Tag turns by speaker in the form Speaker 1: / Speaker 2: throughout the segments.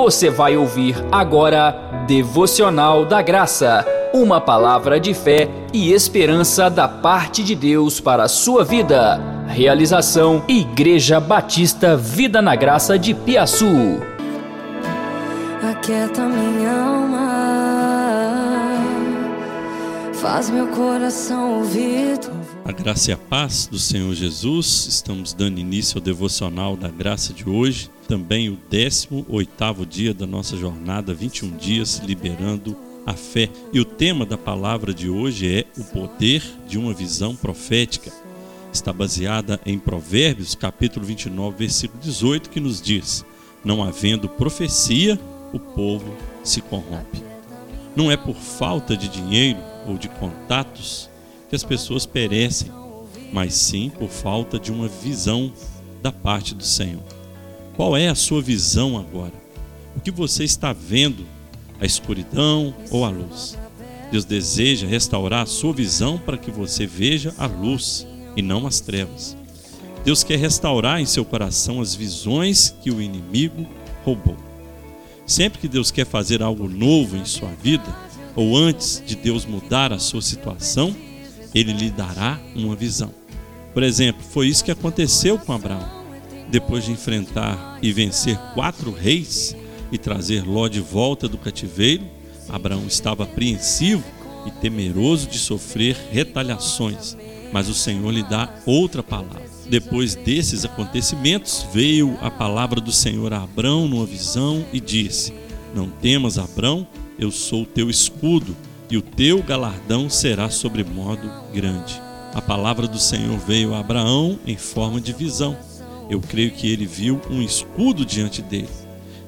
Speaker 1: Você vai ouvir agora Devocional da Graça, uma palavra de fé e esperança da parte de Deus para a sua vida. Realização Igreja Batista Vida na Graça de Piaçu.
Speaker 2: Aquieta minha alma, faz meu coração voz.
Speaker 3: A graça e a paz do Senhor Jesus. Estamos dando início ao devocional da graça de hoje, também o 18º dia da nossa jornada, 21 dias liberando a fé. E o tema da palavra de hoje é o poder de uma visão profética. Está baseada em Provérbios, capítulo 29, versículo 18, que nos diz: Não havendo profecia, o povo se corrompe. Não é por falta de dinheiro ou de contatos que as pessoas perecem, mas sim por falta de uma visão da parte do Senhor. Qual é a sua visão agora? O que você está vendo? A escuridão ou a luz? Deus deseja restaurar a sua visão para que você veja a luz e não as trevas. Deus quer restaurar em seu coração as visões que o inimigo roubou. Sempre que Deus quer fazer algo novo em sua vida, ou antes de Deus mudar a sua situação, ele lhe dará uma visão. Por exemplo, foi isso que aconteceu com Abraão. Depois de enfrentar e vencer quatro reis e trazer Ló de volta do cativeiro, Abraão estava apreensivo e temeroso de sofrer retaliações, mas o Senhor lhe dá outra palavra. Depois desses acontecimentos, veio a palavra do Senhor a Abraão numa visão e disse: Não temas, Abraão, eu sou o teu escudo e o teu galardão será sobremodo grande. A palavra do Senhor veio a Abraão em forma de visão. Eu creio que ele viu um escudo diante dele.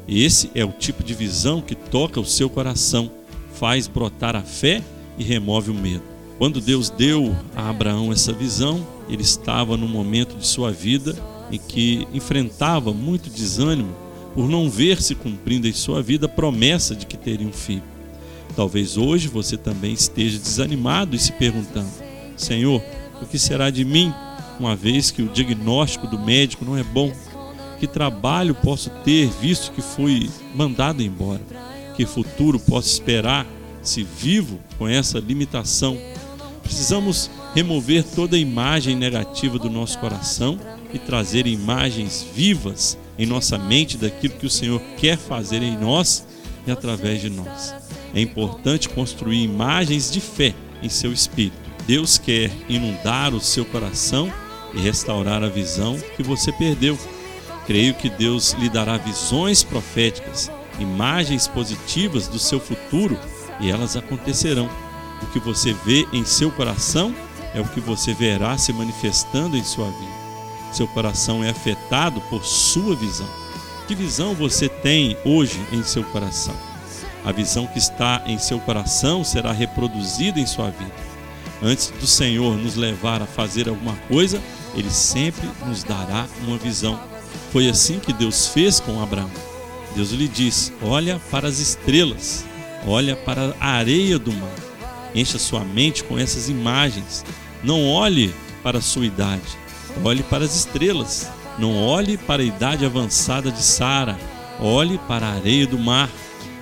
Speaker 3: Esse é o tipo de visão que toca o seu coração, faz brotar a fé e remove o medo. Quando Deus deu a Abraão essa visão, ele estava num momento de sua vida em que enfrentava muito desânimo por não ver se cumprindo em sua vida a promessa de que teria um filho. Talvez hoje você também esteja desanimado e se perguntando: Senhor, o que será de mim, uma vez que o diagnóstico do médico não é bom? Que trabalho posso ter visto que fui mandado embora? Que futuro posso esperar se vivo com essa limitação? Precisamos remover toda imagem negativa do nosso coração e trazer imagens vivas em nossa mente daquilo que o Senhor quer fazer em nós e através de nós. É importante construir imagens de fé em seu espírito. Deus quer inundar o seu coração e restaurar a visão que você perdeu. Creio que Deus lhe dará visões proféticas, imagens positivas do seu futuro e elas acontecerão. O que você vê em seu coração é o que você verá se manifestando em sua vida. Seu coração é afetado por sua visão. Que visão você tem hoje em seu coração? A visão que está em seu coração será reproduzida em sua vida. Antes do Senhor nos levar a fazer alguma coisa, Ele sempre nos dará uma visão. Foi assim que Deus fez com Abraão. Deus lhe disse: Olha para as estrelas, olha para a areia do mar. Encha sua mente com essas imagens. Não olhe para a sua idade, olhe para as estrelas. Não olhe para a idade avançada de Sara, olhe para a areia do mar.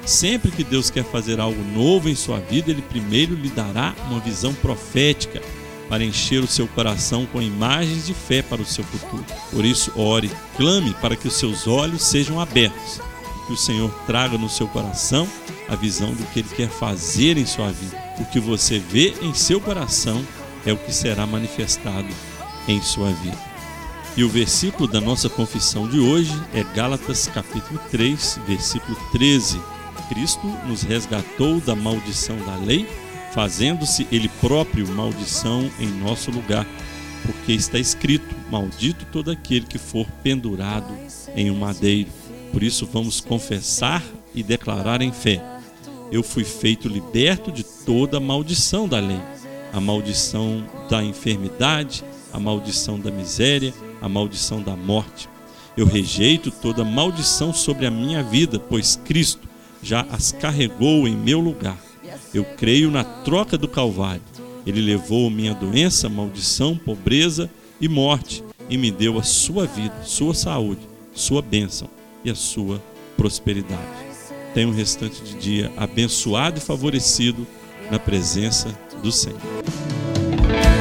Speaker 3: Sempre que Deus quer fazer algo novo em sua vida, Ele primeiro lhe dará uma visão profética para encher o seu coração com imagens de fé para o seu futuro. Por isso, ore, clame para que os seus olhos sejam abertos, que o Senhor traga no seu coração a visão do que Ele quer fazer em sua vida. O que você vê em seu coração é o que será manifestado em sua vida. E o versículo da nossa confissão de hoje é Gálatas capítulo 3, versículo 13 Cristo nos resgatou da maldição da lei, fazendo-se Ele próprio maldição em nosso lugar, porque está escrito: Maldito todo aquele que for pendurado em um madeiro. Por isso vamos confessar e declarar em fé: Eu fui feito liberto de toda a maldição da lei, a maldição da enfermidade, a maldição da miséria, a maldição da morte. Eu rejeito toda maldição sobre a minha vida, pois Cristo já as carregou em meu lugar. Eu creio na troca do Calvário. Ele levou minha doença, maldição, pobreza e morte e me deu a sua vida, sua saúde, sua bênção e a sua prosperidade. Tenha um restante de dia abençoado e favorecido na presença do Senhor.
Speaker 2: É.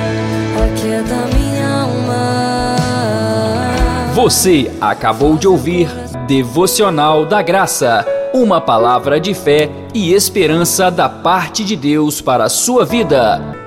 Speaker 1: Você acabou de ouvir Devocional da Graça, uma palavra de fé e esperança da parte de Deus para a sua vida.